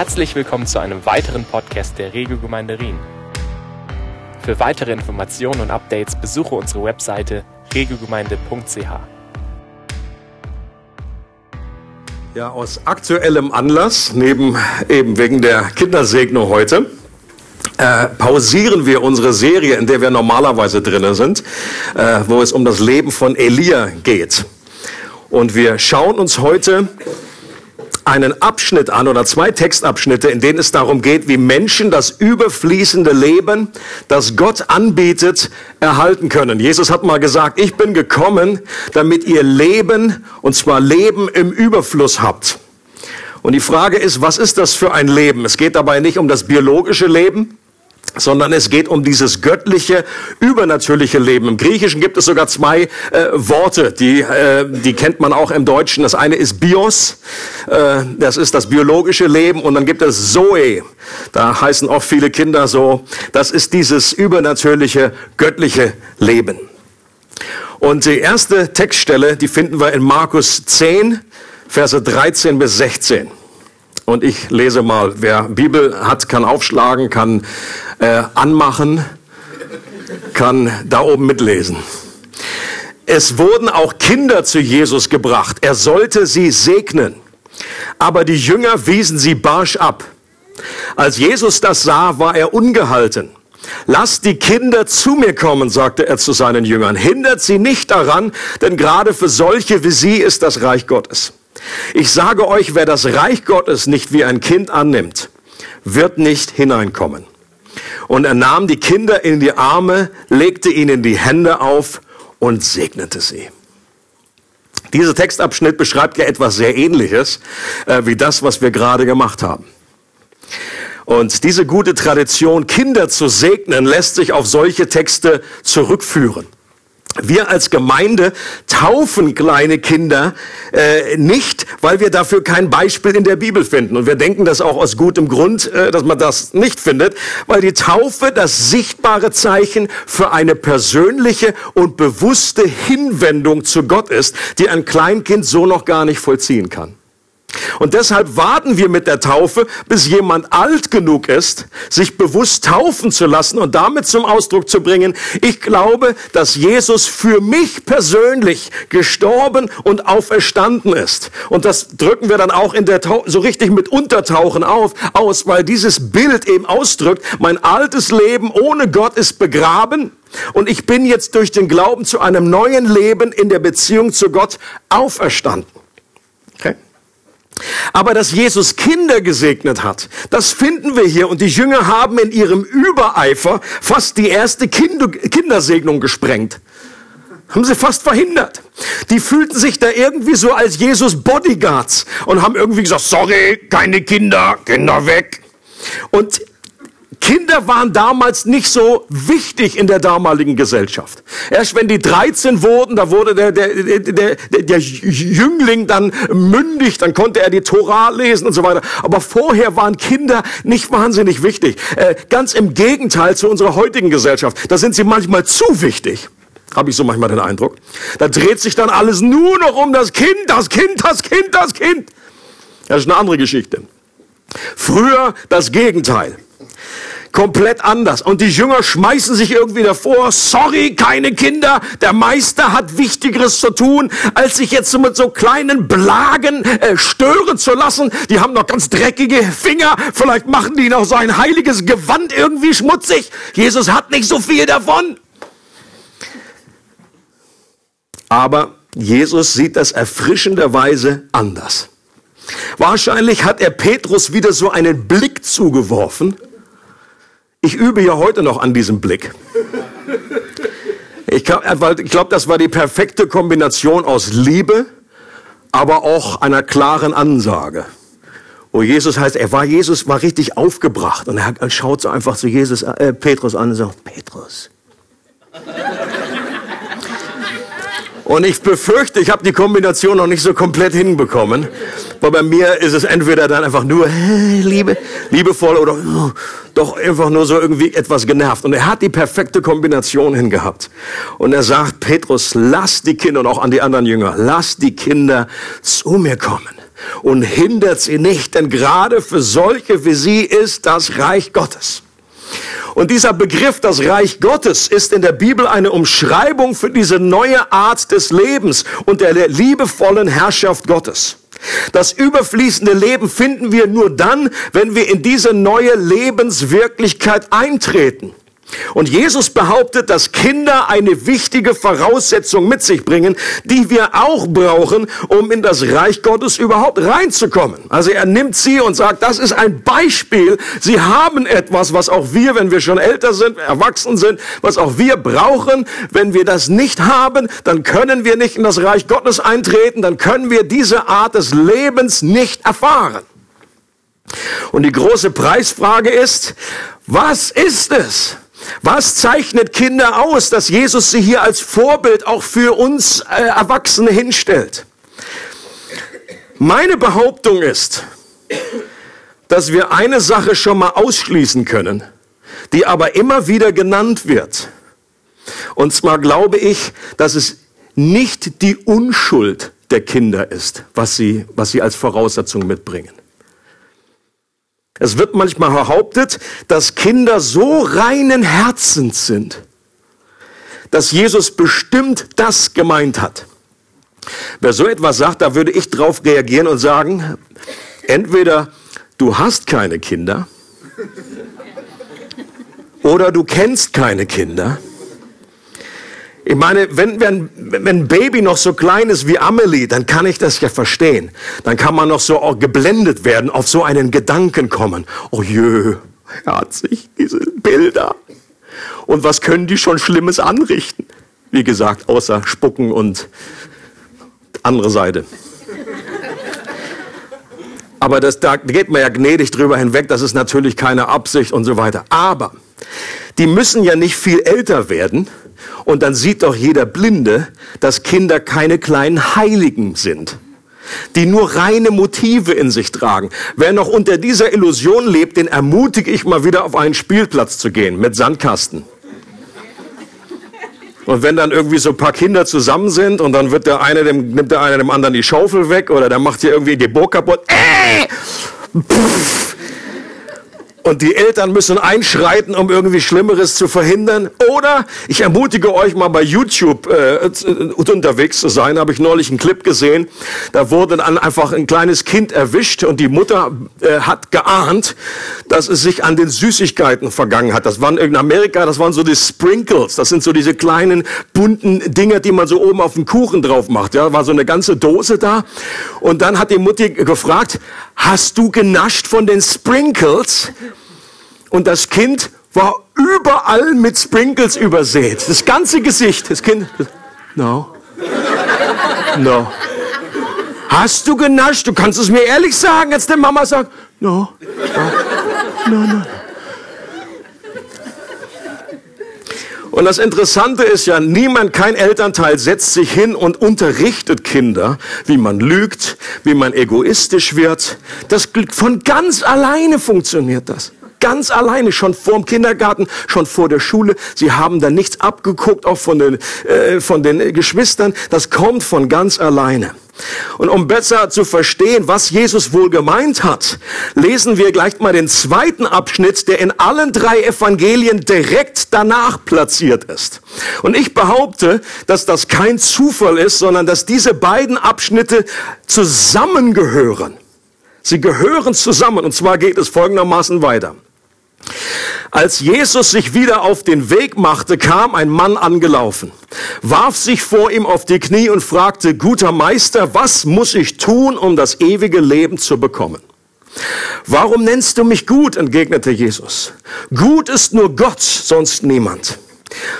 Herzlich willkommen zu einem weiteren Podcast der Regiogemeinde Rien. Für weitere Informationen und Updates besuche unsere Webseite regiogemeinde.ch. Ja, aus aktuellem Anlass, neben eben wegen der Kindersegnung heute, äh, pausieren wir unsere Serie, in der wir normalerweise drinnen sind, äh, wo es um das Leben von Elia geht. Und wir schauen uns heute einen Abschnitt an oder zwei Textabschnitte, in denen es darum geht, wie Menschen das überfließende Leben, das Gott anbietet, erhalten können. Jesus hat mal gesagt, ich bin gekommen, damit ihr Leben, und zwar Leben im Überfluss habt. Und die Frage ist, was ist das für ein Leben? Es geht dabei nicht um das biologische Leben, sondern es geht um dieses göttliche, übernatürliche Leben. Im Griechischen gibt es sogar zwei äh, Worte, die, äh, die kennt man auch im Deutschen. Das eine ist Bios, äh, das ist das biologische Leben, und dann gibt es Zoe, da heißen auch viele Kinder so, das ist dieses übernatürliche, göttliche Leben. Und die erste Textstelle, die finden wir in Markus 10, Verse 13 bis 16. Und ich lese mal, wer Bibel hat, kann aufschlagen, kann äh, anmachen, kann da oben mitlesen. Es wurden auch Kinder zu Jesus gebracht. Er sollte sie segnen. Aber die Jünger wiesen sie barsch ab. Als Jesus das sah, war er ungehalten. Lasst die Kinder zu mir kommen, sagte er zu seinen Jüngern. Hindert sie nicht daran, denn gerade für solche wie sie ist das Reich Gottes. Ich sage euch, wer das Reich Gottes nicht wie ein Kind annimmt, wird nicht hineinkommen. Und er nahm die Kinder in die Arme, legte ihnen die Hände auf und segnete sie. Dieser Textabschnitt beschreibt ja etwas sehr Ähnliches äh, wie das, was wir gerade gemacht haben. Und diese gute Tradition, Kinder zu segnen, lässt sich auf solche Texte zurückführen. Wir als Gemeinde taufen kleine Kinder äh, nicht, weil wir dafür kein Beispiel in der Bibel finden. Und wir denken das auch aus gutem Grund, äh, dass man das nicht findet, weil die Taufe das sichtbare Zeichen für eine persönliche und bewusste Hinwendung zu Gott ist, die ein Kleinkind so noch gar nicht vollziehen kann. Und deshalb warten wir mit der Taufe, bis jemand alt genug ist, sich bewusst taufen zu lassen und damit zum Ausdruck zu bringen, ich glaube, dass Jesus für mich persönlich gestorben und auferstanden ist. Und das drücken wir dann auch in der Tau so richtig mit Untertauchen auf, aus, weil dieses Bild eben ausdrückt, mein altes Leben ohne Gott ist begraben und ich bin jetzt durch den Glauben zu einem neuen Leben in der Beziehung zu Gott auferstanden. Aber dass Jesus Kinder gesegnet hat, das finden wir hier. Und die Jünger haben in ihrem Übereifer fast die erste Kindersegnung gesprengt. Haben sie fast verhindert. Die fühlten sich da irgendwie so als Jesus Bodyguards und haben irgendwie gesagt, sorry, keine Kinder, Kinder weg. Und Kinder waren damals nicht so wichtig in der damaligen Gesellschaft. Erst wenn die 13 wurden, da wurde der, der, der, der, der Jüngling dann mündig, dann konnte er die Tora lesen und so weiter. Aber vorher waren Kinder nicht wahnsinnig wichtig. Äh, ganz im Gegenteil zu unserer heutigen Gesellschaft. Da sind sie manchmal zu wichtig. Habe ich so manchmal den Eindruck. Da dreht sich dann alles nur noch um das Kind, das Kind, das Kind, das Kind. Das ist eine andere Geschichte. Früher das Gegenteil komplett anders. Und die Jünger schmeißen sich irgendwie davor, sorry, keine Kinder, der Meister hat Wichtigeres zu tun, als sich jetzt mit so kleinen Blagen äh, stören zu lassen. Die haben noch ganz dreckige Finger, vielleicht machen die noch sein heiliges Gewand irgendwie schmutzig. Jesus hat nicht so viel davon. Aber Jesus sieht das erfrischenderweise anders. Wahrscheinlich hat er Petrus wieder so einen Blick zugeworfen, ich übe ja heute noch an diesem Blick. Ich glaube, glaub, das war die perfekte Kombination aus Liebe, aber auch einer klaren Ansage. Wo Jesus heißt, er war Jesus, war richtig aufgebracht und er schaut so einfach zu Jesus, äh, Petrus an und sagt, Petrus. Und ich befürchte, ich habe die Kombination noch nicht so komplett hinbekommen. Weil bei mir ist es entweder dann einfach nur Liebe, liebevoll oder oh, doch einfach nur so irgendwie etwas genervt. Und er hat die perfekte Kombination hingehabt. Und er sagt, Petrus, lass die Kinder und auch an die anderen Jünger, lass die Kinder zu mir kommen. und hindert sie nicht, denn gerade für solche wie sie ist das Reich Gottes. Und dieser Begriff, das Reich Gottes, ist in der Bibel eine Umschreibung für diese neue Art des Lebens und der liebevollen Herrschaft Gottes. Das überfließende Leben finden wir nur dann, wenn wir in diese neue Lebenswirklichkeit eintreten. Und Jesus behauptet, dass Kinder eine wichtige Voraussetzung mit sich bringen, die wir auch brauchen, um in das Reich Gottes überhaupt reinzukommen. Also er nimmt sie und sagt, das ist ein Beispiel. Sie haben etwas, was auch wir, wenn wir schon älter sind, erwachsen sind, was auch wir brauchen. Wenn wir das nicht haben, dann können wir nicht in das Reich Gottes eintreten, dann können wir diese Art des Lebens nicht erfahren. Und die große Preisfrage ist, was ist es? Was zeichnet Kinder aus, dass Jesus sie hier als Vorbild auch für uns äh, Erwachsene hinstellt? Meine Behauptung ist, dass wir eine Sache schon mal ausschließen können, die aber immer wieder genannt wird. Und zwar glaube ich, dass es nicht die Unschuld der Kinder ist, was sie, was sie als Voraussetzung mitbringen. Es wird manchmal behauptet, dass Kinder so reinen Herzens sind, dass Jesus bestimmt das gemeint hat. Wer so etwas sagt, da würde ich drauf reagieren und sagen, entweder du hast keine Kinder oder du kennst keine Kinder ich meine, wenn, wenn, wenn ein Baby noch so klein ist wie Amelie, dann kann ich das ja verstehen. Dann kann man noch so geblendet werden, auf so einen Gedanken kommen. Oh jö, herzig, diese Bilder. Und was können die schon Schlimmes anrichten? Wie gesagt, außer Spucken und andere Seite. Aber das, da geht man ja gnädig drüber hinweg, das ist natürlich keine Absicht und so weiter. Aber die müssen ja nicht viel älter werden, und dann sieht doch jeder Blinde, dass Kinder keine kleinen Heiligen sind, die nur reine Motive in sich tragen. Wer noch unter dieser Illusion lebt, den ermutige ich mal wieder auf einen Spielplatz zu gehen mit Sandkasten. Und wenn dann irgendwie so ein paar Kinder zusammen sind und dann wird der eine dem, nimmt der eine dem anderen die Schaufel weg oder der macht hier irgendwie die Burg kaputt. Äh! Pff! Und die Eltern müssen einschreiten, um irgendwie Schlimmeres zu verhindern. Oder ich ermutige euch mal bei YouTube äh, unterwegs zu sein. Habe ich neulich einen Clip gesehen. Da wurde dann einfach ein kleines Kind erwischt und die Mutter äh, hat geahnt, dass es sich an den Süßigkeiten vergangen hat. Das waren in Amerika, das waren so die Sprinkles. Das sind so diese kleinen bunten Dinger, die man so oben auf den Kuchen drauf macht. Ja, war so eine ganze Dose da. Und dann hat die Mutti gefragt, hast du genascht von den Sprinkles? Und das Kind war überall mit Sprinkles übersät. Das ganze Gesicht. Das Kind, no. No. Hast du genascht? Du kannst es mir ehrlich sagen, als der Mama sagt, no. No, no, no. Und das Interessante ist ja, niemand, kein Elternteil setzt sich hin und unterrichtet Kinder, wie man lügt, wie man egoistisch wird. Das von ganz alleine funktioniert das. Ganz alleine, schon vor dem Kindergarten, schon vor der Schule. Sie haben da nichts abgeguckt, auch von den, äh, von den Geschwistern. Das kommt von ganz alleine. Und um besser zu verstehen, was Jesus wohl gemeint hat, lesen wir gleich mal den zweiten Abschnitt, der in allen drei Evangelien direkt danach platziert ist. Und ich behaupte, dass das kein Zufall ist, sondern dass diese beiden Abschnitte zusammengehören. Sie gehören zusammen und zwar geht es folgendermaßen weiter. Als Jesus sich wieder auf den Weg machte, kam ein Mann angelaufen, warf sich vor ihm auf die Knie und fragte, guter Meister, was muss ich tun, um das ewige Leben zu bekommen? Warum nennst du mich gut? entgegnete Jesus. Gut ist nur Gott, sonst niemand.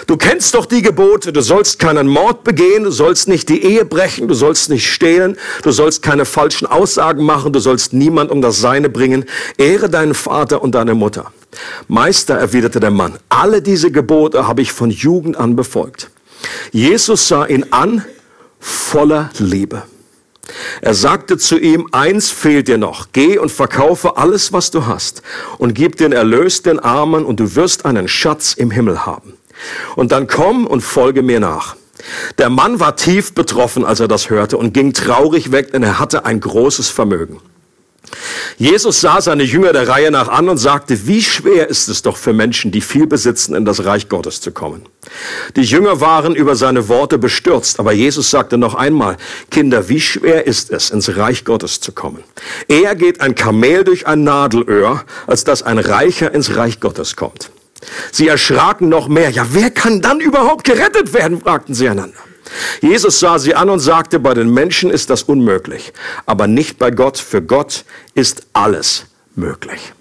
Du kennst doch die Gebote, du sollst keinen Mord begehen, du sollst nicht die Ehe brechen, du sollst nicht stehlen, du sollst keine falschen Aussagen machen, du sollst niemand um das Seine bringen, ehre deinen Vater und deine Mutter. Meister, erwiderte der Mann, alle diese Gebote habe ich von Jugend an befolgt. Jesus sah ihn an, voller Liebe. Er sagte zu ihm, eins fehlt dir noch, geh und verkaufe alles, was du hast und gib den Erlös den Armen und du wirst einen Schatz im Himmel haben. Und dann komm und folge mir nach. Der Mann war tief betroffen, als er das hörte und ging traurig weg, denn er hatte ein großes Vermögen. Jesus sah seine Jünger der Reihe nach an und sagte, wie schwer ist es doch für Menschen, die viel besitzen, in das Reich Gottes zu kommen. Die Jünger waren über seine Worte bestürzt, aber Jesus sagte noch einmal, Kinder, wie schwer ist es, ins Reich Gottes zu kommen. Eher geht ein Kamel durch ein Nadelöhr, als dass ein Reicher ins Reich Gottes kommt. Sie erschraken noch mehr. Ja, wer kann dann überhaupt gerettet werden? fragten sie einander. Jesus sah sie an und sagte, bei den Menschen ist das unmöglich, aber nicht bei Gott. Für Gott ist alles möglich.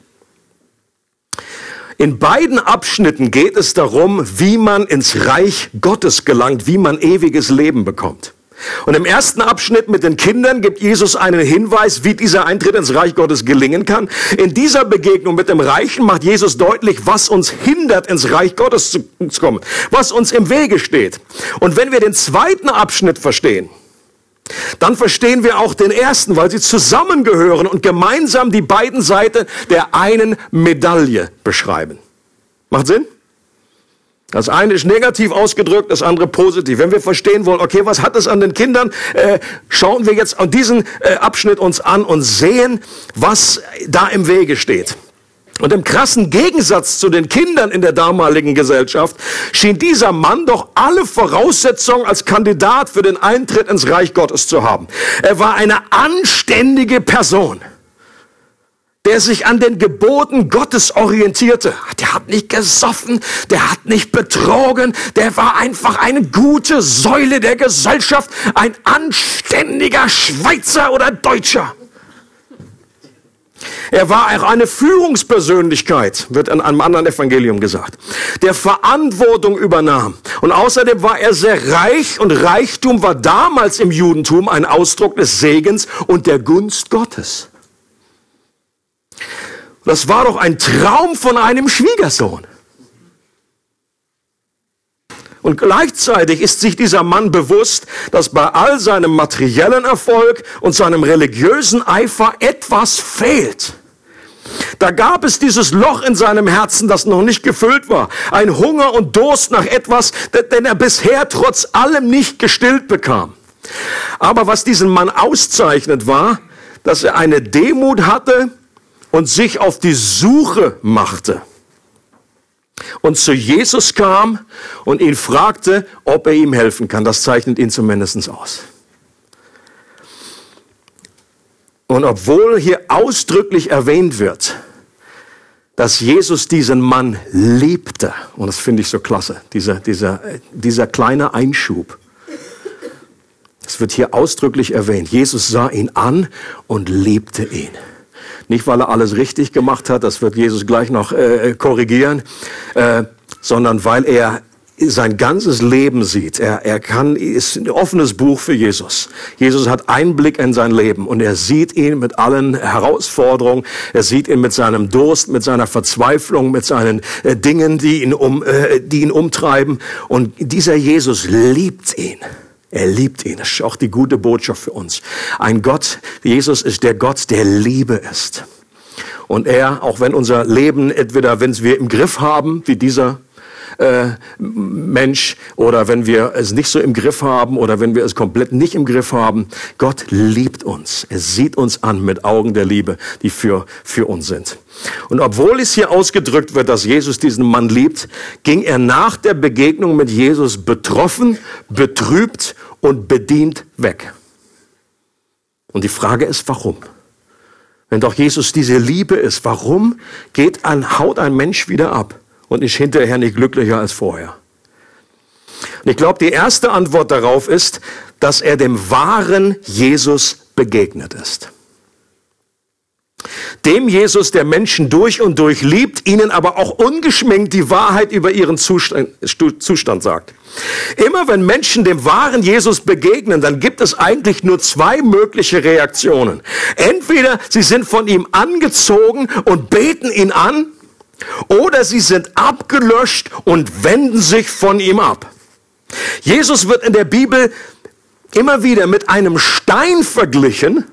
In beiden Abschnitten geht es darum, wie man ins Reich Gottes gelangt, wie man ewiges Leben bekommt. Und im ersten Abschnitt mit den Kindern gibt Jesus einen Hinweis, wie dieser Eintritt ins Reich Gottes gelingen kann. In dieser Begegnung mit dem Reichen macht Jesus deutlich, was uns hindert, ins Reich Gottes zu kommen, was uns im Wege steht. Und wenn wir den zweiten Abschnitt verstehen, dann verstehen wir auch den ersten, weil sie zusammengehören und gemeinsam die beiden Seiten der einen Medaille beschreiben. Macht Sinn? Das eine ist negativ ausgedrückt, das andere positiv. Wenn wir verstehen wollen, okay, was hat es an den Kindern, äh, schauen wir jetzt an diesen äh, Abschnitt uns an und sehen, was da im Wege steht. Und im krassen Gegensatz zu den Kindern in der damaligen Gesellschaft schien dieser Mann doch alle Voraussetzungen als Kandidat für den Eintritt ins Reich Gottes zu haben. Er war eine anständige Person der sich an den Geboten Gottes orientierte. Der hat nicht gesoffen, der hat nicht betrogen, der war einfach eine gute Säule der Gesellschaft, ein anständiger Schweizer oder Deutscher. Er war auch eine Führungspersönlichkeit, wird in einem anderen Evangelium gesagt, der Verantwortung übernahm. Und außerdem war er sehr reich und Reichtum war damals im Judentum ein Ausdruck des Segens und der Gunst Gottes. Das war doch ein Traum von einem Schwiegersohn. Und gleichzeitig ist sich dieser Mann bewusst, dass bei all seinem materiellen Erfolg und seinem religiösen Eifer etwas fehlt. Da gab es dieses Loch in seinem Herzen, das noch nicht gefüllt war. Ein Hunger und Durst nach etwas, den er bisher trotz allem nicht gestillt bekam. Aber was diesen Mann auszeichnet war, dass er eine Demut hatte, und sich auf die Suche machte und zu Jesus kam und ihn fragte, ob er ihm helfen kann. Das zeichnet ihn zumindest aus. Und obwohl hier ausdrücklich erwähnt wird, dass Jesus diesen Mann liebte, und das finde ich so klasse, dieser, dieser, dieser kleine Einschub, es wird hier ausdrücklich erwähnt, Jesus sah ihn an und liebte ihn. Nicht, weil er alles richtig gemacht hat, das wird Jesus gleich noch äh, korrigieren, äh, sondern weil er sein ganzes Leben sieht. Er, er kann, ist ein offenes Buch für Jesus. Jesus hat Einblick in sein Leben und er sieht ihn mit allen Herausforderungen. Er sieht ihn mit seinem Durst, mit seiner Verzweiflung, mit seinen äh, Dingen, die ihn um, äh, die ihn umtreiben. Und dieser Jesus liebt ihn. Er liebt ihn. Das ist auch die gute Botschaft für uns. Ein Gott, Jesus ist der Gott, der Liebe ist. Und er, auch wenn unser Leben entweder, wenn wir im Griff haben, wie dieser äh, Mensch, oder wenn wir es nicht so im Griff haben, oder wenn wir es komplett nicht im Griff haben, Gott liebt uns. Er sieht uns an mit Augen der Liebe, die für, für uns sind. Und obwohl es hier ausgedrückt wird, dass Jesus diesen Mann liebt, ging er nach der Begegnung mit Jesus betroffen, betrübt und bedient weg. Und die Frage ist, warum? Wenn doch Jesus diese Liebe ist, warum geht ein, haut ein Mensch wieder ab und ist hinterher nicht glücklicher als vorher? Und ich glaube, die erste Antwort darauf ist, dass er dem wahren Jesus begegnet ist. Dem Jesus, der Menschen durch und durch liebt, ihnen aber auch ungeschminkt die Wahrheit über ihren Zustand, Zustand sagt. Immer wenn Menschen dem wahren Jesus begegnen, dann gibt es eigentlich nur zwei mögliche Reaktionen. Entweder sie sind von ihm angezogen und beten ihn an, oder sie sind abgelöscht und wenden sich von ihm ab. Jesus wird in der Bibel immer wieder mit einem Stein verglichen,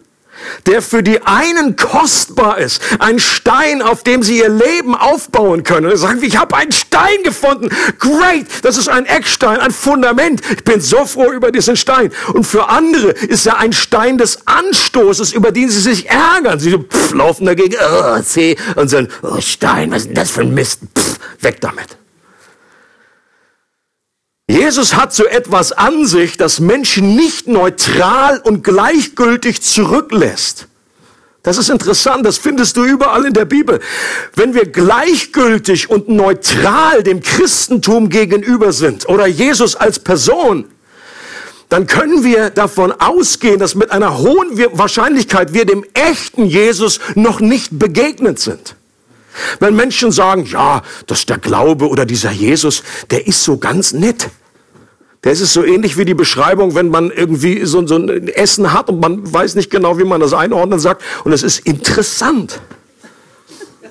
der für die einen kostbar ist. Ein Stein, auf dem sie ihr Leben aufbauen können. Und sagen, ich habe einen Stein gefunden. Great, das ist ein Eckstein, ein Fundament. Ich bin so froh über diesen Stein. Und für andere ist er ein Stein des Anstoßes, über den sie sich ärgern. Sie pff, laufen dagegen, oh, C, und sagen, oh, Stein, was ist denn das für ein Mist? Pff, weg damit. Jesus hat so etwas an sich, das Menschen nicht neutral und gleichgültig zurücklässt. Das ist interessant, das findest du überall in der Bibel. Wenn wir gleichgültig und neutral dem Christentum gegenüber sind oder Jesus als Person, dann können wir davon ausgehen, dass mit einer hohen Wahrscheinlichkeit wir dem echten Jesus noch nicht begegnet sind. Wenn Menschen sagen, ja, dass der Glaube oder dieser Jesus, der ist so ganz nett. Das ist so ähnlich wie die Beschreibung, wenn man irgendwie so, so ein Essen hat und man weiß nicht genau, wie man das einordnen sagt. Und es ist interessant.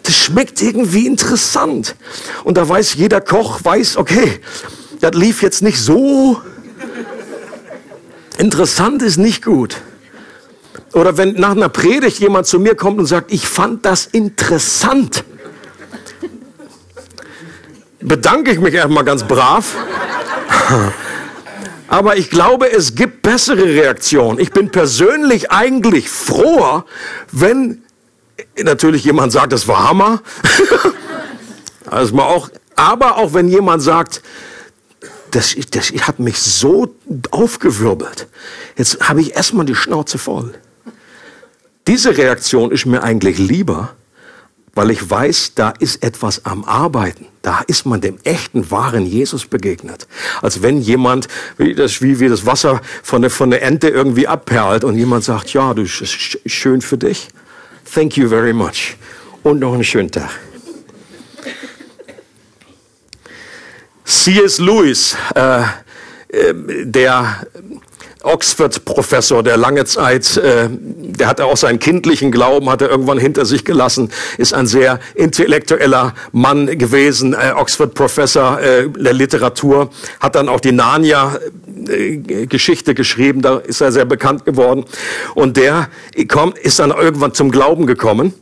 Das schmeckt irgendwie interessant. Und da weiß jeder Koch, weiß, okay, das lief jetzt nicht so. Interessant ist nicht gut. Oder wenn nach einer Predigt jemand zu mir kommt und sagt, ich fand das interessant bedanke ich mich erstmal ganz brav. Aber ich glaube, es gibt bessere Reaktionen. Ich bin persönlich eigentlich froher, wenn natürlich jemand sagt, das war Hammer. also auch, aber auch wenn jemand sagt, das, das hat mich so aufgewirbelt. Jetzt habe ich erstmal die Schnauze voll. Diese Reaktion ist mir eigentlich lieber, weil ich weiß, da ist etwas am Arbeiten. Da ist man dem echten, wahren Jesus begegnet. Als wenn jemand, wie das, wie, wie das Wasser von der, von der Ente irgendwie abperlt und jemand sagt, ja, du, ist schön für dich. Thank you very much. Und noch einen schönen Tag. C.S. Lewis, äh, äh der Oxford-Professor, der lange Zeit, äh, der hatte auch seinen kindlichen Glauben, hat er irgendwann hinter sich gelassen, ist ein sehr intellektueller Mann gewesen, äh, Oxford-Professor äh, der Literatur, hat dann auch die Narnia-Geschichte geschrieben, da ist er sehr bekannt geworden. Und der kommt, ist dann irgendwann zum Glauben gekommen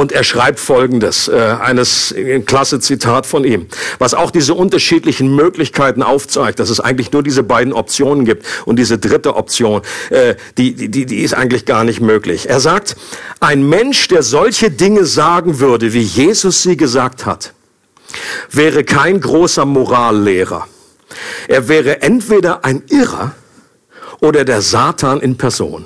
und er schreibt Folgendes, äh, eines ein klasse Zitat von ihm, was auch diese unterschiedlichen Möglichkeiten aufzeigt, dass es eigentlich nur diese beiden Optionen gibt und diese dritte Option, äh, die, die, die ist eigentlich gar nicht möglich. Er sagt, ein Mensch, der solche Dinge sagen würde, wie Jesus sie gesagt hat, wäre kein großer Morallehrer. Er wäre entweder ein Irrer oder der Satan in Person.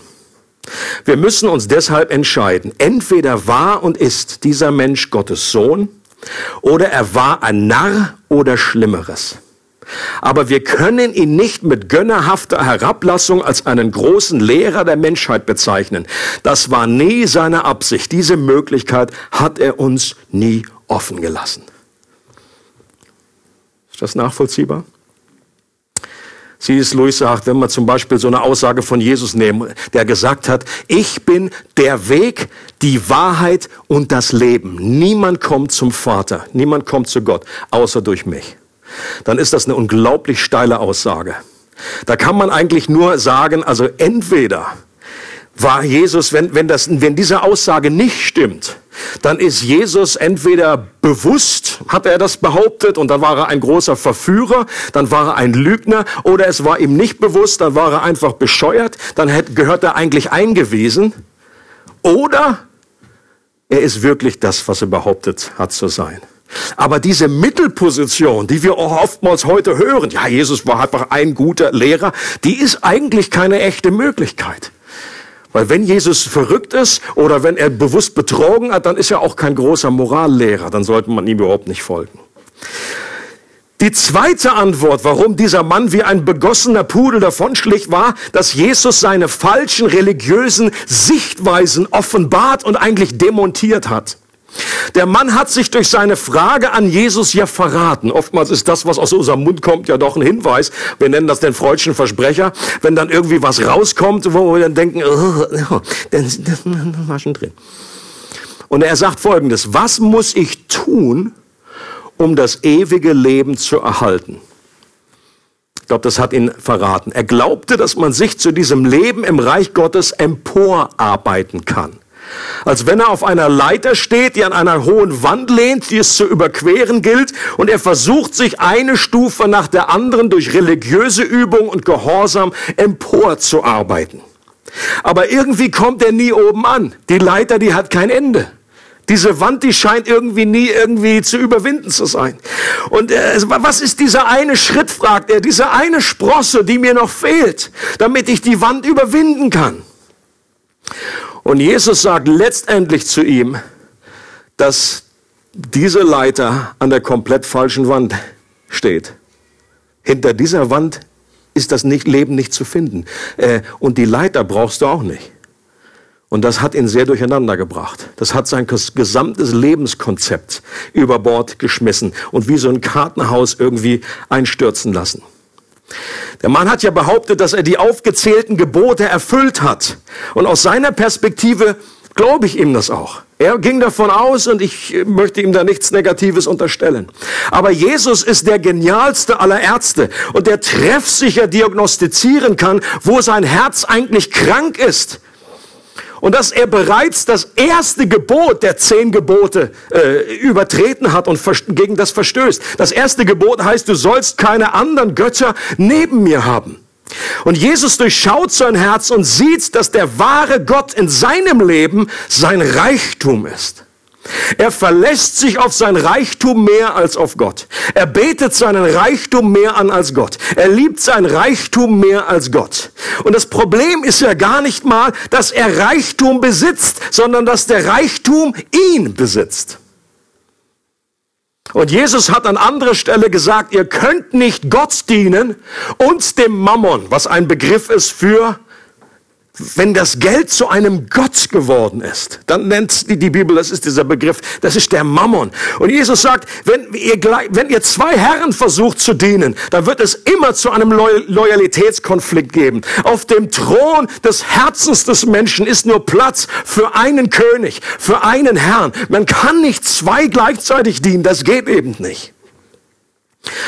Wir müssen uns deshalb entscheiden. Entweder war und ist dieser Mensch Gottes Sohn oder er war ein Narr oder Schlimmeres. Aber wir können ihn nicht mit gönnerhafter Herablassung als einen großen Lehrer der Menschheit bezeichnen. Das war nie seine Absicht. Diese Möglichkeit hat er uns nie offen gelassen. Ist das nachvollziehbar? C.S. Lewis sagt, wenn wir zum Beispiel so eine Aussage von Jesus nehmen, der gesagt hat, ich bin der Weg, die Wahrheit und das Leben. Niemand kommt zum Vater, niemand kommt zu Gott, außer durch mich. Dann ist das eine unglaublich steile Aussage. Da kann man eigentlich nur sagen, also entweder war Jesus, wenn, wenn, das, wenn diese Aussage nicht stimmt, dann ist Jesus entweder bewusst, hat er das behauptet, und dann war er ein großer Verführer, dann war er ein Lügner, oder es war ihm nicht bewusst, dann war er einfach bescheuert, dann gehört er eigentlich eingewiesen, oder er ist wirklich das, was er behauptet hat zu sein. Aber diese Mittelposition, die wir auch oftmals heute hören, ja, Jesus war einfach ein guter Lehrer, die ist eigentlich keine echte Möglichkeit. Weil wenn Jesus verrückt ist oder wenn er bewusst betrogen hat, dann ist er auch kein großer Morallehrer. Dann sollte man ihm überhaupt nicht folgen. Die zweite Antwort, warum dieser Mann wie ein begossener Pudel davonschlich, war, dass Jesus seine falschen religiösen Sichtweisen offenbart und eigentlich demontiert hat. Der Mann hat sich durch seine Frage an Jesus ja verraten. Oftmals ist das, was aus unserem Mund kommt, ja doch ein Hinweis. Wir nennen das den freudschen Versprecher. Wenn dann irgendwie was rauskommt, wo wir dann denken, oh, oh, das war schon drin. Und er sagt Folgendes, was muss ich tun, um das ewige Leben zu erhalten? Ich glaube, das hat ihn verraten. Er glaubte, dass man sich zu diesem Leben im Reich Gottes emporarbeiten kann. Als wenn er auf einer Leiter steht, die an einer hohen Wand lehnt, die es zu überqueren gilt, und er versucht, sich eine Stufe nach der anderen durch religiöse Übung und Gehorsam emporzuarbeiten. Aber irgendwie kommt er nie oben an. Die Leiter, die hat kein Ende. Diese Wand, die scheint irgendwie nie irgendwie zu überwinden zu sein. Und äh, was ist dieser eine Schritt, fragt er, diese eine Sprosse, die mir noch fehlt, damit ich die Wand überwinden kann. Und Jesus sagt letztendlich zu ihm, dass diese Leiter an der komplett falschen Wand steht. Hinter dieser Wand ist das Leben nicht zu finden. Äh, und die Leiter brauchst du auch nicht. Und das hat ihn sehr durcheinander gebracht. Das hat sein gesamtes Lebenskonzept über Bord geschmissen und wie so ein Kartenhaus irgendwie einstürzen lassen. Der Mann hat ja behauptet, dass er die aufgezählten Gebote erfüllt hat. Und aus seiner Perspektive glaube ich ihm das auch. Er ging davon aus und ich möchte ihm da nichts Negatives unterstellen. Aber Jesus ist der genialste aller Ärzte und der treffsicher diagnostizieren kann, wo sein Herz eigentlich krank ist und dass er bereits das erste Gebot der zehn Gebote äh, übertreten hat und gegen das verstößt. Das erste Gebot heißt, du sollst keine anderen Götter neben mir haben. Und Jesus durchschaut sein Herz und sieht, dass der wahre Gott in seinem Leben sein Reichtum ist. Er verlässt sich auf sein Reichtum mehr als auf Gott. Er betet seinen Reichtum mehr an als Gott. Er liebt sein Reichtum mehr als Gott. Und das Problem ist ja gar nicht mal, dass er Reichtum besitzt, sondern dass der Reichtum ihn besitzt. Und Jesus hat an anderer Stelle gesagt, ihr könnt nicht Gott dienen und dem Mammon, was ein Begriff ist für wenn das Geld zu einem Gott geworden ist, dann nennt die, die Bibel, das ist dieser Begriff, das ist der Mammon. Und Jesus sagt, wenn ihr, wenn ihr zwei Herren versucht zu dienen, dann wird es immer zu einem Loyalitätskonflikt geben. Auf dem Thron des Herzens des Menschen ist nur Platz für einen König, für einen Herrn. Man kann nicht zwei gleichzeitig dienen, das geht eben nicht.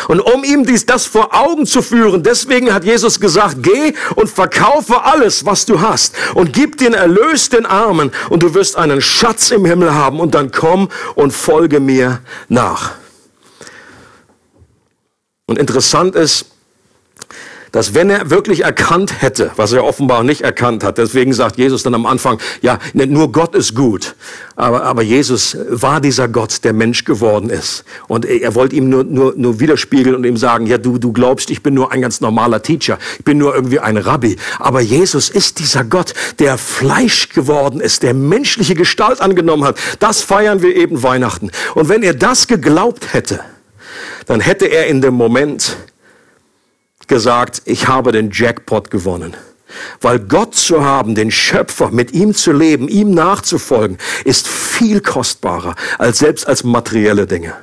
Und um ihm dies, das vor Augen zu führen, deswegen hat Jesus gesagt, geh und verkaufe alles, was du hast und gib den Erlös den Armen und du wirst einen Schatz im Himmel haben und dann komm und folge mir nach. Und interessant ist, dass wenn er wirklich erkannt hätte, was er offenbar nicht erkannt hat, deswegen sagt Jesus dann am Anfang, ja, nur Gott ist gut. Aber, aber Jesus war dieser Gott, der Mensch geworden ist. Und er wollte ihm nur, nur, nur widerspiegeln und ihm sagen, ja, du, du glaubst, ich bin nur ein ganz normaler Teacher. Ich bin nur irgendwie ein Rabbi. Aber Jesus ist dieser Gott, der Fleisch geworden ist, der menschliche Gestalt angenommen hat. Das feiern wir eben Weihnachten. Und wenn er das geglaubt hätte, dann hätte er in dem Moment gesagt, ich habe den Jackpot gewonnen. Weil Gott zu haben, den Schöpfer, mit ihm zu leben, ihm nachzufolgen, ist viel kostbarer als selbst als materielle Dinge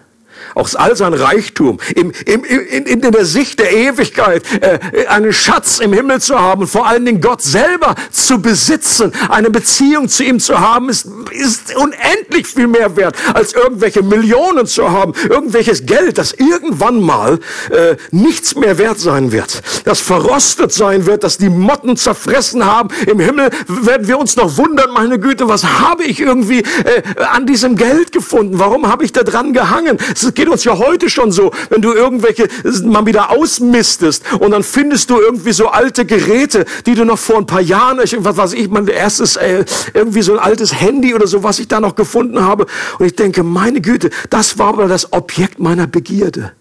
aus all sein Reichtum, im, im, in, in der Sicht der Ewigkeit, äh, einen Schatz im Himmel zu haben, vor allen Dingen Gott selber zu besitzen, eine Beziehung zu ihm zu haben, ist, ist unendlich viel mehr wert, als irgendwelche Millionen zu haben, irgendwelches Geld, das irgendwann mal äh, nichts mehr wert sein wird, das verrostet sein wird, das die Motten zerfressen haben. Im Himmel werden wir uns noch wundern, meine Güte, was habe ich irgendwie äh, an diesem Geld gefunden? Warum habe ich da dran gehangen? Es geht uns ja heute schon so, wenn du irgendwelche mal wieder ausmistest und dann findest du irgendwie so alte Geräte, die du noch vor ein paar Jahren, was weiß ich, mein erstes äh, irgendwie so ein altes Handy oder so, was ich da noch gefunden habe. Und ich denke, meine Güte, das war aber das Objekt meiner Begierde.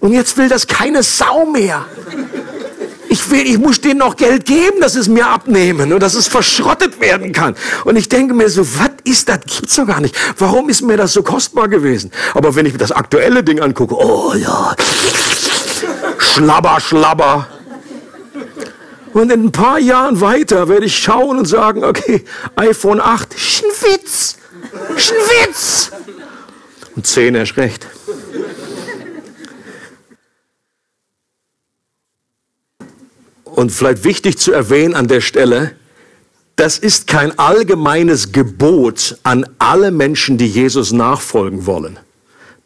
Und jetzt will das keine Sau mehr ich will, ich muss denen noch Geld geben, dass es mir abnehmen und dass es verschrottet werden kann. Und ich denke mir so, was ist das? Gibt's doch gar nicht. Warum ist mir das so kostbar gewesen? Aber wenn ich mir das aktuelle Ding angucke, oh ja, schlabber, schlabber. Und in ein paar Jahren weiter werde ich schauen und sagen, okay, iPhone 8, Schwitz, Schwitz. Und 10 erst recht. Und vielleicht wichtig zu erwähnen an der Stelle, das ist kein allgemeines Gebot an alle Menschen, die Jesus nachfolgen wollen.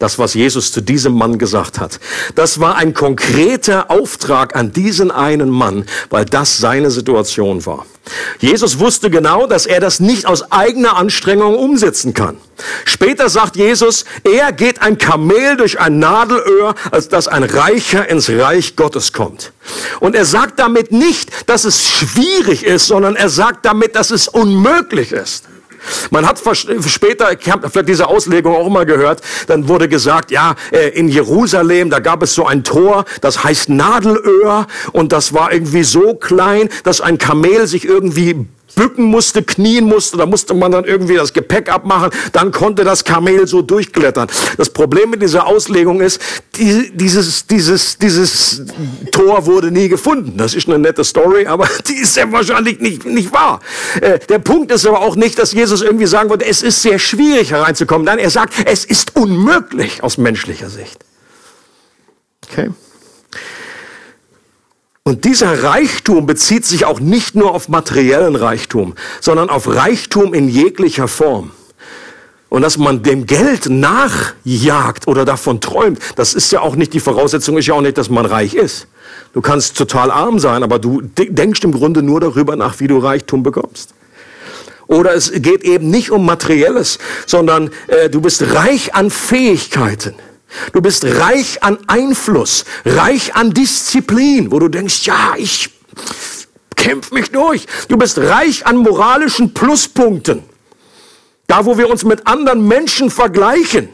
Das, was Jesus zu diesem Mann gesagt hat. Das war ein konkreter Auftrag an diesen einen Mann, weil das seine Situation war. Jesus wusste genau, dass er das nicht aus eigener Anstrengung umsetzen kann. Später sagt Jesus, er geht ein Kamel durch ein Nadelöhr, als dass ein Reicher ins Reich Gottes kommt. Und er sagt damit nicht, dass es schwierig ist, sondern er sagt damit, dass es unmöglich ist. Man hat später, ich habe vielleicht diese Auslegung auch mal gehört, dann wurde gesagt, ja, äh, in Jerusalem, da gab es so ein Tor, das heißt Nadelöhr und das war irgendwie so klein, dass ein Kamel sich irgendwie bücken musste, knien musste, da musste man dann irgendwie das Gepäck abmachen, dann konnte das Kamel so durchklettern. Das Problem mit dieser Auslegung ist, die, dieses, dieses, dieses Tor wurde nie gefunden. Das ist eine nette Story, aber die ist ja wahrscheinlich nicht, nicht wahr. Äh, der Punkt ist aber auch nicht, dass Jesus irgendwie sagen würde, es ist sehr schwierig hereinzukommen. Nein, er sagt, es ist unmöglich aus menschlicher Sicht. Okay? Und dieser Reichtum bezieht sich auch nicht nur auf materiellen Reichtum, sondern auf Reichtum in jeglicher Form. Und dass man dem Geld nachjagt oder davon träumt, das ist ja auch nicht die Voraussetzung, ist ja auch nicht, dass man reich ist. Du kannst total arm sein, aber du denkst im Grunde nur darüber nach, wie du Reichtum bekommst. Oder es geht eben nicht um Materielles, sondern äh, du bist reich an Fähigkeiten. Du bist reich an Einfluss, reich an Disziplin, wo du denkst, ja, ich kämpfe mich durch. Du bist reich an moralischen Pluspunkten. Da, wo wir uns mit anderen Menschen vergleichen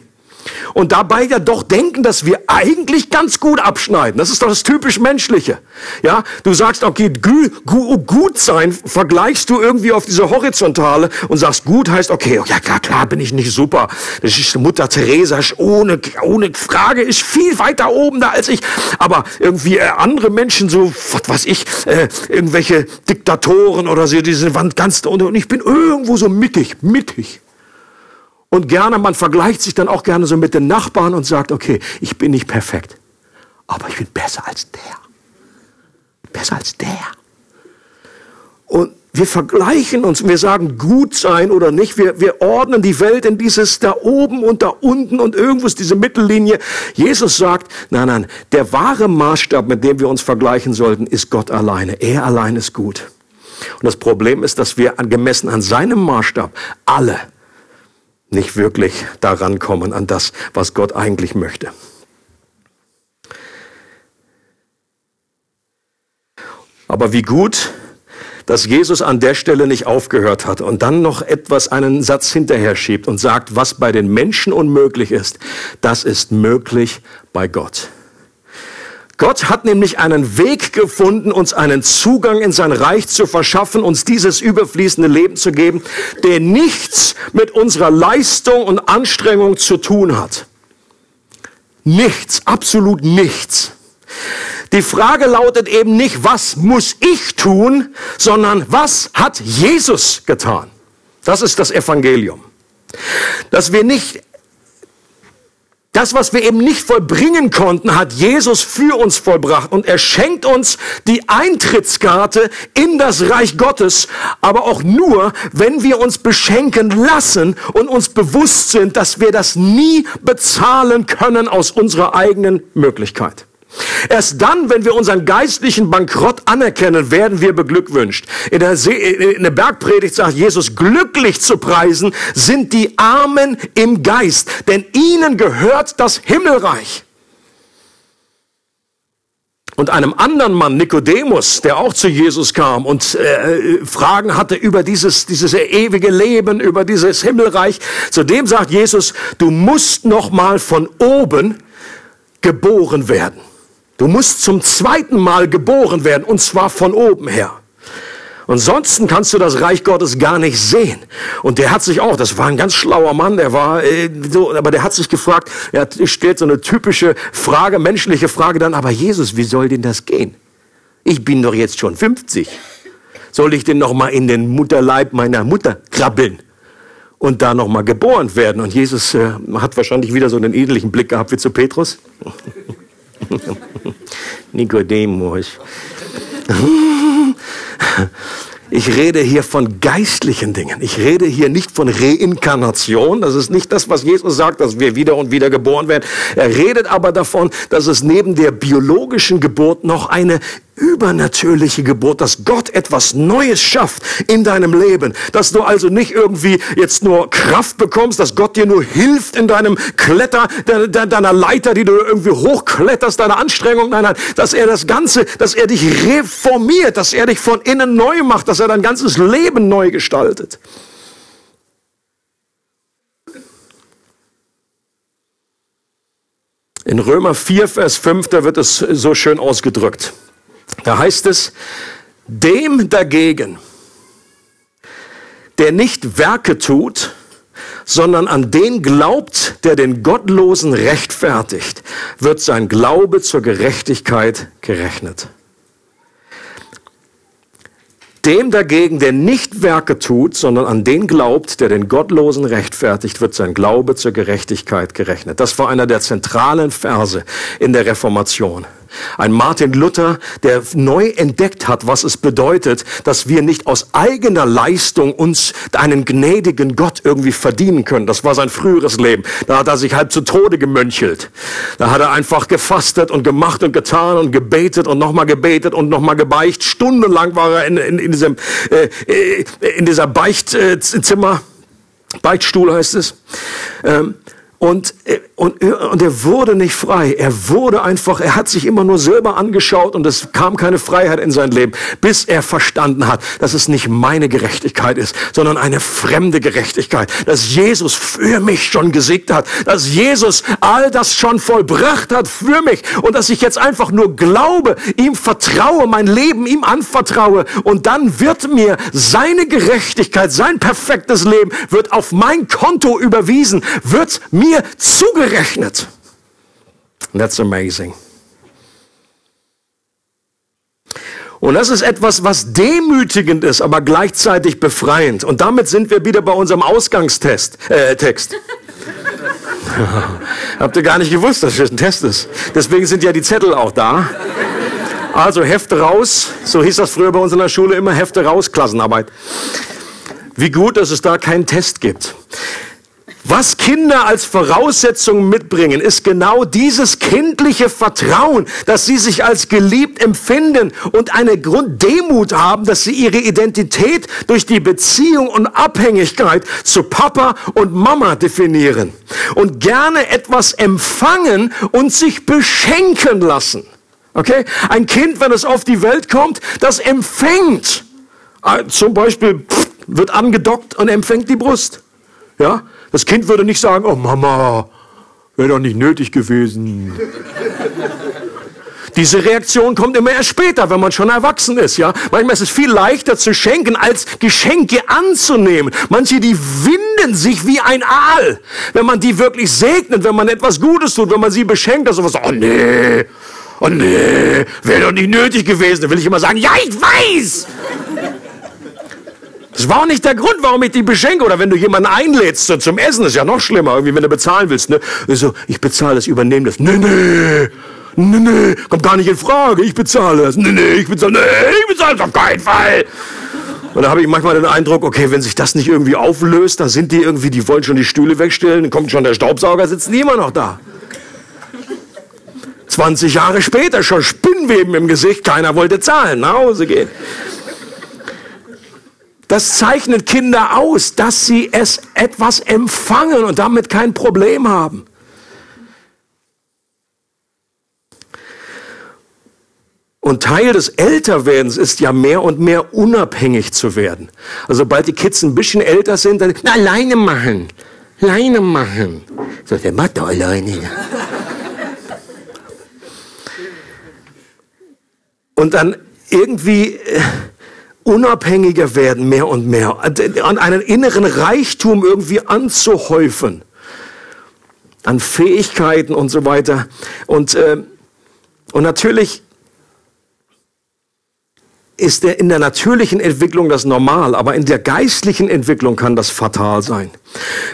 und dabei ja doch denken, dass wir eigentlich ganz gut abschneiden. Das ist doch das typisch Menschliche. Ja, du sagst, okay, gu, gu, gut sein vergleichst du irgendwie auf diese Horizontale und sagst, gut heißt, okay, ja klar, klar bin ich nicht super. Das ist Mutter Teresa, ohne, ohne Frage, ist viel weiter oben da als ich. Aber irgendwie äh, andere Menschen, so, was weiß ich, äh, irgendwelche Diktatoren oder so, die sind ganz da unten und ich bin irgendwo so mittig, mittig. Und gerne, man vergleicht sich dann auch gerne so mit den Nachbarn und sagt, okay, ich bin nicht perfekt, aber ich bin besser als der. Besser als der. Und wir vergleichen uns, wir sagen gut sein oder nicht, wir, wir ordnen die Welt in dieses da oben und da unten und irgendwo ist diese Mittellinie. Jesus sagt, nein, nein, der wahre Maßstab, mit dem wir uns vergleichen sollten, ist Gott alleine. Er allein ist gut. Und das Problem ist, dass wir gemessen an seinem Maßstab alle nicht wirklich daran kommen an das, was Gott eigentlich möchte. Aber wie gut, dass Jesus an der Stelle nicht aufgehört hat und dann noch etwas, einen Satz hinterher schiebt und sagt, was bei den Menschen unmöglich ist, das ist möglich bei Gott. Gott hat nämlich einen Weg gefunden, uns einen Zugang in sein Reich zu verschaffen, uns dieses überfließende Leben zu geben, der nichts mit unserer Leistung und Anstrengung zu tun hat. Nichts, absolut nichts. Die Frage lautet eben nicht, was muss ich tun, sondern was hat Jesus getan? Das ist das Evangelium. Dass wir nicht das, was wir eben nicht vollbringen konnten, hat Jesus für uns vollbracht. Und er schenkt uns die Eintrittskarte in das Reich Gottes, aber auch nur, wenn wir uns beschenken lassen und uns bewusst sind, dass wir das nie bezahlen können aus unserer eigenen Möglichkeit. Erst dann, wenn wir unseren geistlichen Bankrott anerkennen, werden wir beglückwünscht. In der, See, in der Bergpredigt sagt Jesus, glücklich zu preisen sind die Armen im Geist, denn ihnen gehört das Himmelreich. Und einem anderen Mann, Nikodemus, der auch zu Jesus kam und äh, Fragen hatte über dieses, dieses ewige Leben, über dieses Himmelreich, zu dem sagt Jesus, du musst noch mal von oben geboren werden. Du musst zum zweiten Mal geboren werden, und zwar von oben her. Ansonsten kannst du das Reich Gottes gar nicht sehen. Und der hat sich auch, das war ein ganz schlauer Mann, der war äh, so, aber der hat sich gefragt, er stellt so eine typische Frage, menschliche Frage dann, aber Jesus, wie soll denn das gehen? Ich bin doch jetzt schon 50. Soll ich denn noch mal in den Mutterleib meiner Mutter krabbeln? und da noch mal geboren werden. Und Jesus äh, hat wahrscheinlich wieder so einen ähnlichen Blick gehabt wie zu Petrus. Nikodemus. Ich rede hier von geistlichen Dingen. Ich rede hier nicht von Reinkarnation. Das ist nicht das, was Jesus sagt, dass wir wieder und wieder geboren werden. Er redet aber davon, dass es neben der biologischen Geburt noch eine übernatürliche Geburt, dass Gott etwas Neues schafft in deinem Leben, dass du also nicht irgendwie jetzt nur Kraft bekommst, dass Gott dir nur hilft in deinem Kletter, deiner Leiter, die du irgendwie hochkletterst, deiner Anstrengung, nein, nein, dass er das Ganze, dass er dich reformiert, dass er dich von innen neu macht, dass er dein ganzes Leben neu gestaltet. In Römer 4, Vers 5, da wird es so schön ausgedrückt. Da heißt es, dem dagegen, der nicht Werke tut, sondern an den glaubt, der den Gottlosen rechtfertigt, wird sein Glaube zur Gerechtigkeit gerechnet. Dem dagegen, der nicht Werke tut, sondern an den glaubt, der den Gottlosen rechtfertigt, wird sein Glaube zur Gerechtigkeit gerechnet. Das war einer der zentralen Verse in der Reformation. Ein Martin Luther, der neu entdeckt hat, was es bedeutet, dass wir nicht aus eigener Leistung uns einen gnädigen Gott irgendwie verdienen können. Das war sein früheres Leben. Da hat er sich halb zu Tode gemönchelt. Da hat er einfach gefastet und gemacht und getan und gebetet und nochmal gebetet und nochmal gebeicht. Stundenlang war er in, in, in diesem, äh, äh in dieser Beichtzimmer. Beichtstuhl heißt es. Ähm, und, äh, und, äh, und er wurde nicht frei. Er wurde einfach, er hat sich immer nur selber angeschaut und es kam keine Freiheit in sein Leben, bis er verstanden hat, dass es nicht meine Gerechtigkeit ist, sondern eine fremde Gerechtigkeit. Dass Jesus für mich schon gesiegt hat. Dass Jesus all das schon vollbracht hat für mich. Und dass ich jetzt einfach nur glaube, ihm vertraue, mein Leben ihm anvertraue. Und dann wird mir seine Gerechtigkeit, sein perfektes Leben, wird auf mein Konto überwiesen, wird mir mir zugerechnet. That's amazing. Und das ist etwas, was demütigend ist, aber gleichzeitig befreiend. Und damit sind wir wieder bei unserem Ausgangstest, äh, Text. Habt ihr gar nicht gewusst, dass das ein Test ist. Deswegen sind ja die Zettel auch da. Also Hefte raus, so hieß das früher bei uns in der Schule immer, Hefte raus, Klassenarbeit. Wie gut, dass es da keinen Test gibt. Was Kinder als Voraussetzung mitbringen, ist genau dieses kindliche Vertrauen, dass sie sich als geliebt empfinden und eine Grunddemut haben, dass sie ihre Identität durch die Beziehung und Abhängigkeit zu Papa und Mama definieren und gerne etwas empfangen und sich beschenken lassen. Okay? Ein Kind, wenn es auf die Welt kommt, das empfängt. Äh, zum Beispiel wird angedockt und empfängt die Brust. Ja? Das Kind würde nicht sagen, oh Mama, wäre doch nicht nötig gewesen. Diese Reaktion kommt immer erst später, wenn man schon erwachsen ist, ja. Manchmal ist es viel leichter zu schenken, als Geschenke anzunehmen. Manche, die winden sich wie ein Aal. Wenn man die wirklich segnet, wenn man etwas Gutes tut, wenn man sie beschenkt, also was, oh nee, oh nee, wäre doch nicht nötig gewesen. Da will ich immer sagen, ja, ich weiß. Das war auch nicht der Grund, warum ich die beschenke. Oder wenn du jemanden einlädst so zum Essen, ist ja noch schlimmer, irgendwie, wenn du bezahlen willst. Ne? So, ich bezahle das, übernehme das. Nee, nee, nee, nee, kommt gar nicht in Frage, ich bezahle das. Nee, nee, ich bezahle, nee, ich bezahle das auf keinen Fall. Und da habe ich manchmal den Eindruck, okay, wenn sich das nicht irgendwie auflöst, dann sind die irgendwie, die wollen schon die Stühle wegstellen, dann kommt schon der Staubsauger, sitzen die immer noch da. 20 Jahre später schon Spinnweben im Gesicht, keiner wollte zahlen, nach Hause gehen. Das zeichnet Kinder aus, dass sie es etwas empfangen und damit kein Problem haben. Und Teil des Älterwerdens ist ja mehr und mehr unabhängig zu werden. Also sobald die Kids ein bisschen älter sind, dann na, alleine machen, alleine machen. So, der macht doch alleine. Und dann irgendwie äh, unabhängiger werden, mehr und mehr, an einen inneren Reichtum irgendwie anzuhäufen, an Fähigkeiten und so weiter. Und, äh, und natürlich ist der, in der natürlichen Entwicklung das normal, aber in der geistlichen Entwicklung kann das fatal sein,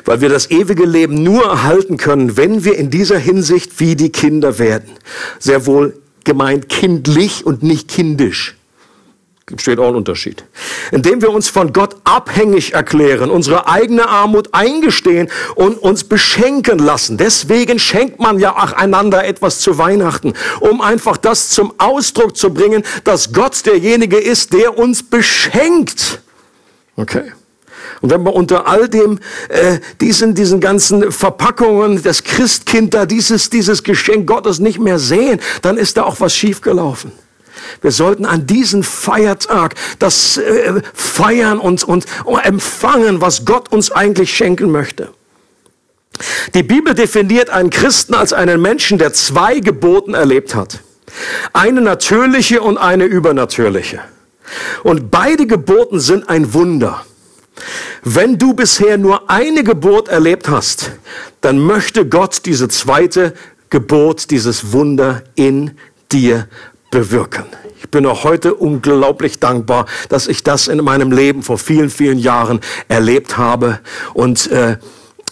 weil wir das ewige Leben nur erhalten können, wenn wir in dieser Hinsicht wie die Kinder werden. Sehr wohl gemeint kindlich und nicht kindisch. Besteht auch ein Unterschied. Indem wir uns von Gott abhängig erklären, unsere eigene Armut eingestehen und uns beschenken lassen. Deswegen schenkt man ja auch einander etwas zu Weihnachten, um einfach das zum Ausdruck zu bringen, dass Gott derjenige ist, der uns beschenkt. Okay. Und wenn wir unter all dem, äh, diesen, diesen ganzen Verpackungen, das Christkind da, dieses, dieses Geschenk Gottes nicht mehr sehen, dann ist da auch was schiefgelaufen. Wir sollten an diesem Feiertag das äh, feiern und, und empfangen, was Gott uns eigentlich schenken möchte. Die Bibel definiert einen Christen als einen Menschen, der zwei Geboten erlebt hat. Eine natürliche und eine übernatürliche. Und beide Geboten sind ein Wunder. Wenn du bisher nur eine Geburt erlebt hast, dann möchte Gott diese zweite Geburt, dieses Wunder in dir bewirken. Ich bin auch heute unglaublich dankbar, dass ich das in meinem Leben vor vielen, vielen Jahren erlebt habe. Und äh,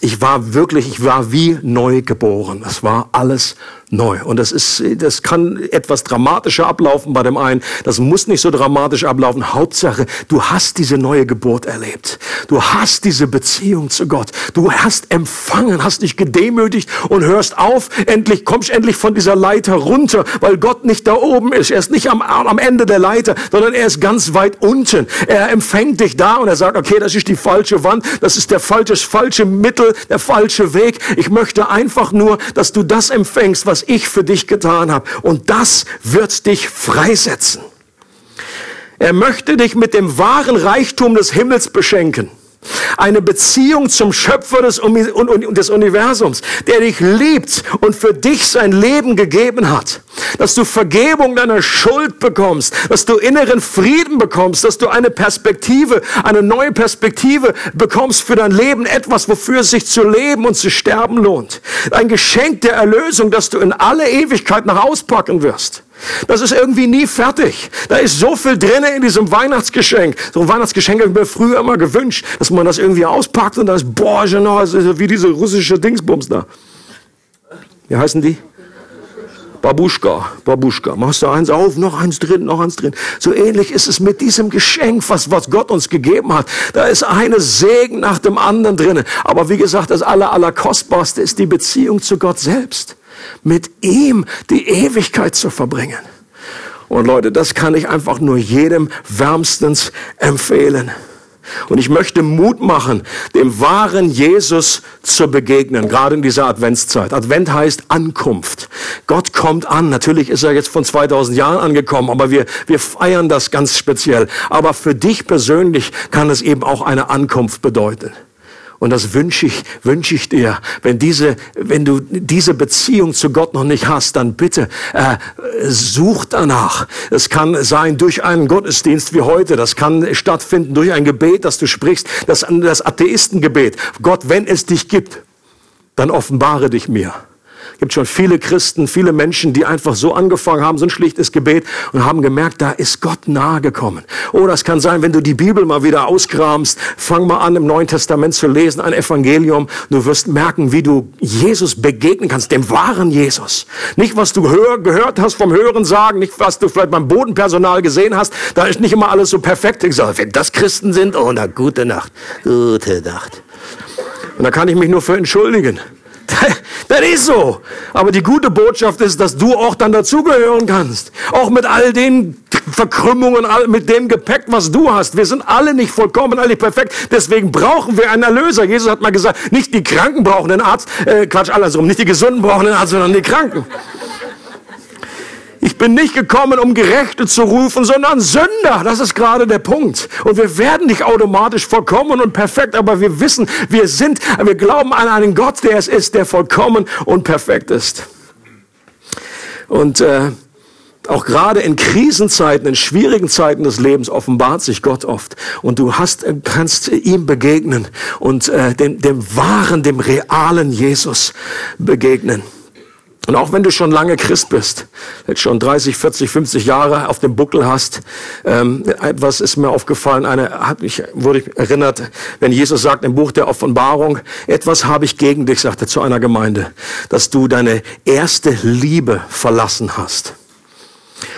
ich war wirklich, ich war wie neu geboren. Es war alles neu. Und das ist, das kann etwas dramatischer ablaufen bei dem einen. Das muss nicht so dramatisch ablaufen. Hauptsache, du hast diese neue Geburt erlebt. Du hast diese Beziehung zu Gott. Du hast empfangen, hast dich gedemütigt und hörst auf. Endlich, kommst endlich von dieser Leiter runter, weil Gott nicht da oben ist. Er ist nicht am, am Ende der Leiter, sondern er ist ganz weit unten. Er empfängt dich da und er sagt, okay, das ist die falsche Wand. Das ist der falsche, falsche Mittel, der falsche Weg. Ich möchte einfach nur, dass du das empfängst, was ich für dich getan habe. Und das wird dich freisetzen. Er möchte dich mit dem wahren Reichtum des Himmels beschenken. Eine Beziehung zum Schöpfer des, des Universums, der dich liebt und für dich sein Leben gegeben hat. Dass du Vergebung deiner Schuld bekommst, dass du inneren Frieden bekommst, dass du eine Perspektive, eine neue Perspektive bekommst für dein Leben, etwas, wofür es sich zu leben und zu sterben lohnt. Ein Geschenk der Erlösung, das du in alle Ewigkeit nach auspacken wirst. Das ist irgendwie nie fertig. Da ist so viel drin in diesem Weihnachtsgeschenk. So ein Weihnachtsgeschenk habe ich mir früher immer gewünscht, dass man das irgendwie auspackt und da ist, boah, genau, das ist wie diese russische Dingsbums da. Wie heißen die? Babuschka, Babuschka. Machst du eins auf, noch eins drin, noch eins drin. So ähnlich ist es mit diesem Geschenk, was, was Gott uns gegeben hat. Da ist eine Segen nach dem anderen drin. Aber wie gesagt, das aller, aller kostbarste ist die Beziehung zu Gott selbst mit ihm die Ewigkeit zu verbringen. Und Leute, das kann ich einfach nur jedem wärmstens empfehlen. Und ich möchte Mut machen, dem wahren Jesus zu begegnen, gerade in dieser Adventszeit. Advent heißt Ankunft. Gott kommt an. Natürlich ist er jetzt von 2000 Jahren angekommen, aber wir, wir feiern das ganz speziell. Aber für dich persönlich kann es eben auch eine Ankunft bedeuten. Und das wünsche ich, wünsche ich dir. Wenn diese, wenn du diese Beziehung zu Gott noch nicht hast, dann bitte äh, such danach. Es kann sein durch einen Gottesdienst wie heute. Das kann stattfinden durch ein Gebet, das du sprichst. Das, das Atheistengebet. Gott, wenn es dich gibt, dann offenbare dich mir gibt schon viele Christen, viele Menschen, die einfach so angefangen haben, so ein schlichtes Gebet und haben gemerkt, da ist Gott nahe gekommen. Oder es kann sein, wenn du die Bibel mal wieder auskramst, fang mal an, im Neuen Testament zu lesen, ein Evangelium. Du wirst merken, wie du Jesus begegnen kannst, dem wahren Jesus. Nicht, was du hör, gehört hast vom Hören sagen, nicht, was du vielleicht beim Bodenpersonal gesehen hast. Da ist nicht immer alles so perfekt. Ich sage, wenn das Christen sind, oh, na, gute Nacht. Gute Nacht. Und da kann ich mich nur für entschuldigen. Das ist so. Aber die gute Botschaft ist, dass du auch dann dazugehören kannst. Auch mit all den Verkrümmungen, mit dem Gepäck, was du hast. Wir sind alle nicht vollkommen, alle nicht perfekt. Deswegen brauchen wir einen Erlöser. Jesus hat mal gesagt, nicht die Kranken brauchen den Arzt, äh, Quatsch, andersrum, nicht die Gesunden brauchen den Arzt, sondern die Kranken. Ich bin nicht gekommen, um Gerechte zu rufen, sondern Sünder. Das ist gerade der Punkt. Und wir werden nicht automatisch vollkommen und perfekt, aber wir wissen, wir sind, wir glauben an einen Gott, der es ist, der vollkommen und perfekt ist. Und äh, auch gerade in Krisenzeiten, in schwierigen Zeiten des Lebens offenbart sich Gott oft. Und du hast, äh, kannst ihm begegnen und äh, dem, dem wahren, dem realen Jesus begegnen. Und auch wenn du schon lange Christ bist, jetzt schon 30, 40, 50 Jahre auf dem Buckel hast, ähm, etwas ist mir aufgefallen, eine, hat mich, wurde ich erinnert, wenn Jesus sagt im Buch der Offenbarung, etwas habe ich gegen dich, sagt er zu einer Gemeinde, dass du deine erste Liebe verlassen hast.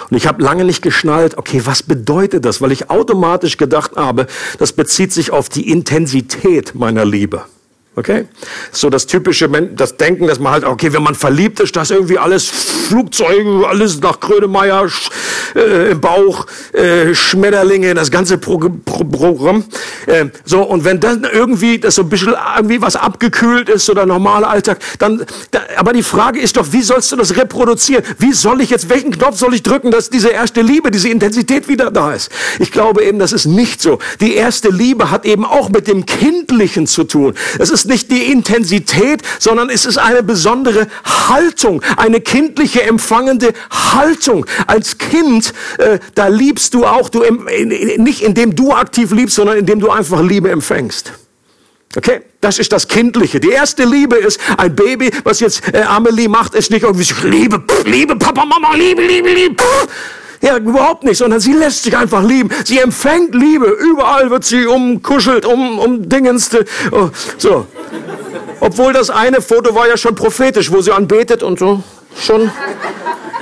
Und ich habe lange nicht geschnallt, okay, was bedeutet das? Weil ich automatisch gedacht habe, das bezieht sich auf die Intensität meiner Liebe. Okay? So das typische das Denken, dass man halt, okay, wenn man verliebt ist, dass irgendwie alles Flugzeuge, alles nach Grönemeyer äh, im Bauch, äh, Schmetterlinge, das ganze Pro Pro Programm. Äh, so, und wenn dann irgendwie das so ein bisschen irgendwie was abgekühlt ist oder normaler Alltag, dann, da, aber die Frage ist doch, wie sollst du das reproduzieren? Wie soll ich jetzt, welchen Knopf soll ich drücken, dass diese erste Liebe, diese Intensität wieder da ist? Ich glaube eben, das ist nicht so. Die erste Liebe hat eben auch mit dem Kindlichen zu tun. Es ist nicht die Intensität, sondern es ist eine besondere Haltung, eine kindliche empfangende Haltung. Als Kind, äh, da liebst du auch, du, nicht indem du aktiv liebst, sondern indem du einfach Liebe empfängst. Okay, das ist das Kindliche. Die erste Liebe ist ein Baby, was jetzt äh, Amelie macht, ist nicht irgendwie so, Liebe, Liebe, Papa, Mama, Liebe, Liebe, Liebe. Ja, überhaupt nicht, sondern sie lässt sich einfach lieben. Sie empfängt Liebe. Überall wird sie umkuschelt, um, um Dingenste. Oh, so. Obwohl das eine Foto war ja schon prophetisch, wo sie anbetet und so schon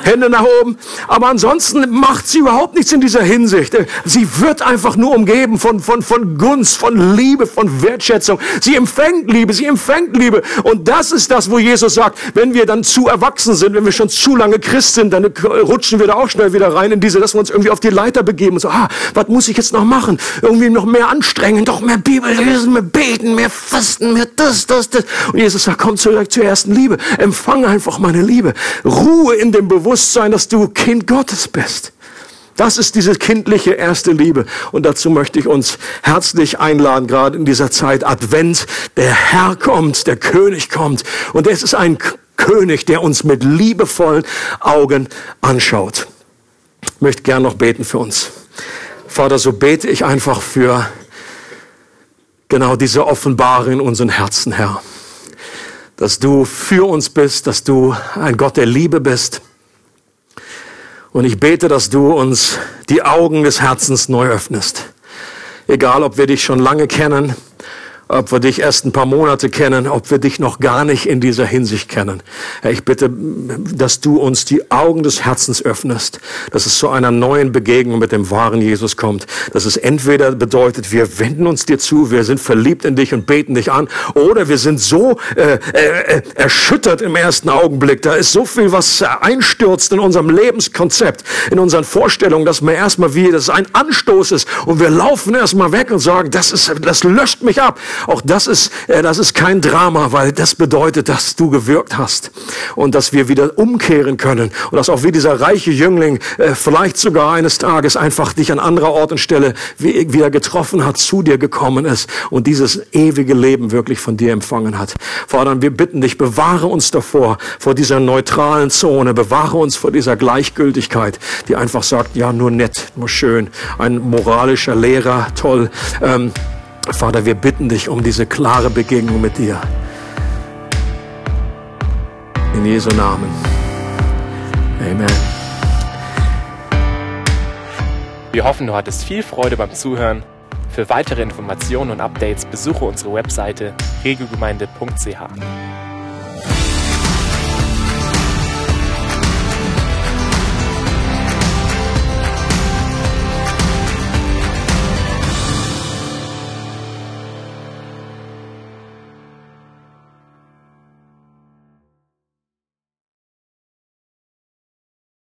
Hände nach oben. Aber ansonsten macht sie überhaupt nichts in dieser Hinsicht. Sie wird einfach nur umgeben von, von, von Gunst, von Liebe, von Wertschätzung. Sie empfängt Liebe, sie empfängt Liebe. Und das ist das, wo Jesus sagt, wenn wir dann zu erwachsen sind, wenn wir schon zu lange Christ sind, dann rutschen wir da auch schnell wieder rein in diese, dass wir uns irgendwie auf die Leiter begeben und so, ah, was muss ich jetzt noch machen? Irgendwie noch mehr anstrengen, doch mehr Bibel lesen, mehr beten, mehr fasten, mehr das, das, das. Und Jesus sagt, komm zurück zur ersten Liebe. Empfang einfach meine Liebe. Ruhe in dem Bewusstsein Bewusstsein, dass du Kind Gottes bist. Das ist diese kindliche erste Liebe. Und dazu möchte ich uns herzlich einladen, gerade in dieser Zeit Advent. Der Herr kommt, der König kommt. Und es ist ein König, der uns mit liebevollen Augen anschaut. Ich möchte gern noch beten für uns. Vater, so bete ich einfach für genau diese Offenbarung in unseren Herzen, Herr. Dass du für uns bist, dass du ein Gott der Liebe bist und ich bete, dass du uns die Augen des Herzens neu öffnest. Egal, ob wir dich schon lange kennen ob wir dich erst ein paar Monate kennen, ob wir dich noch gar nicht in dieser Hinsicht kennen. Ich bitte, dass du uns die Augen des Herzens öffnest, dass es zu einer neuen Begegnung mit dem wahren Jesus kommt. Dass es entweder bedeutet, wir wenden uns dir zu, wir sind verliebt in dich und beten dich an, oder wir sind so äh, äh, erschüttert im ersten Augenblick. Da ist so viel, was einstürzt in unserem Lebenskonzept, in unseren Vorstellungen, dass man erstmal wie, das ein Anstoß ist und wir laufen erstmal weg und sagen, das ist, das löscht mich ab. Auch das ist, äh, das ist kein Drama, weil das bedeutet, dass du gewirkt hast und dass wir wieder umkehren können und dass auch wie dieser reiche Jüngling äh, vielleicht sogar eines Tages einfach dich an anderer Ort und Stelle wieder getroffen hat, zu dir gekommen ist und dieses ewige Leben wirklich von dir empfangen hat. Vater, wir bitten dich, bewahre uns davor, vor dieser neutralen Zone, bewahre uns vor dieser Gleichgültigkeit, die einfach sagt, ja, nur nett, nur schön, ein moralischer Lehrer, toll. Ähm, Vater, wir bitten dich um diese klare Begegnung mit dir. In Jesu Namen. Amen. Wir hoffen, du hattest viel Freude beim Zuhören. Für weitere Informationen und Updates besuche unsere Webseite regelgemeinde.ch.